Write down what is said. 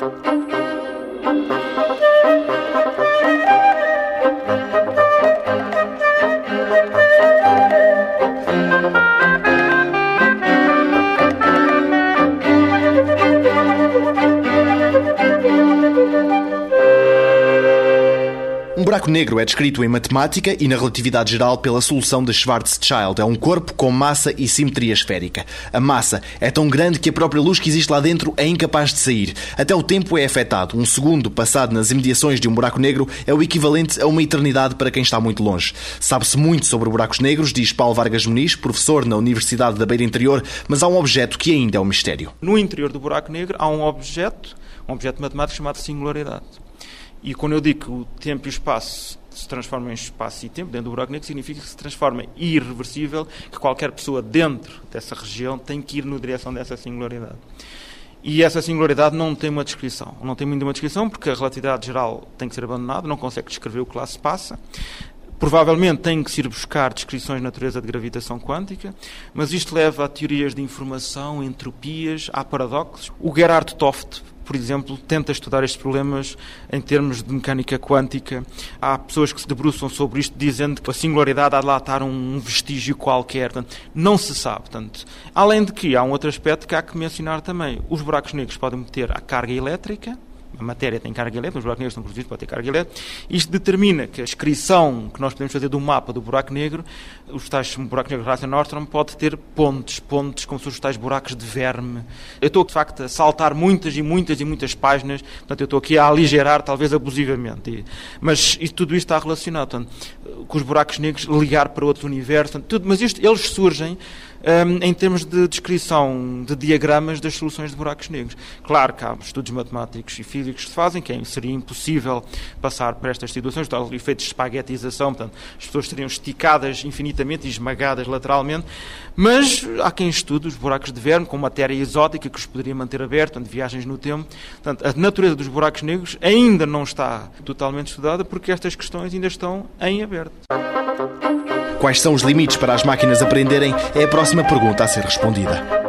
thank you. Buraco negro é descrito em matemática e na relatividade geral pela solução de Schwarzschild. É um corpo com massa e simetria esférica. A massa é tão grande que a própria luz que existe lá dentro é incapaz de sair. Até o tempo é afetado. Um segundo passado nas imediações de um buraco negro é o equivalente a uma eternidade para quem está muito longe. Sabe-se muito sobre buracos negros, diz Paulo Vargas Muniz, professor na Universidade da Beira Interior, mas há um objeto que ainda é um mistério. No interior do buraco negro há um objeto, um objeto matemático chamado singularidade. E quando eu digo que o tempo e o espaço se transformam em espaço e tempo dentro do buraco negro, significa que se transforma irreversível, que qualquer pessoa dentro dessa região tem que ir na direção dessa singularidade. E essa singularidade não tem uma descrição. Não tem muito uma descrição porque a relatividade geral tem que ser abandonada, não consegue descrever o que lá se passa. Provavelmente tem que se ir buscar descrições de natureza de gravitação quântica, mas isto leva a teorias de informação, entropias, a paradoxos. O Gerhard Toft por exemplo, tenta estudar estes problemas em termos de mecânica quântica. Há pessoas que se debruçam sobre isto dizendo que a singularidade há de lá estar um vestígio qualquer. Portanto, não se sabe. Portanto, além de que há um outro aspecto que há que mencionar também. Os buracos negros podem ter a carga elétrica, a matéria tem carga elétrica, os buracos negros são produzidos para ter carga elétrica. Isto determina que a descrição que nós podemos fazer do mapa do buraco negro, os tais buracos negros Raça Nordstrom, pode ter pontes, pontes como se os tais buracos de verme. Eu estou, de facto, a saltar muitas e muitas e muitas páginas, portanto, eu estou aqui a aligerar, talvez abusivamente. Mas e tudo isto está relacionado portanto, com os buracos negros, ligar para outro universo, portanto, tudo, mas isto, eles surgem um, em termos de descrição de diagramas das soluções de buracos negros. Claro que há estudos matemáticos e físicos que se fazem, que é, seria impossível passar por estas situações, tal efeito de espaguetização, portanto, as pessoas seriam esticadas infinitamente e esmagadas lateralmente, mas há quem estude os buracos de verme com matéria exótica que os poderia manter abertos, portanto, viagens no tempo. Portanto, a natureza dos buracos negros ainda não está totalmente estudada porque estas questões ainda estão em aberto. Quais são os limites para as máquinas aprenderem? É a próxima pergunta a ser respondida.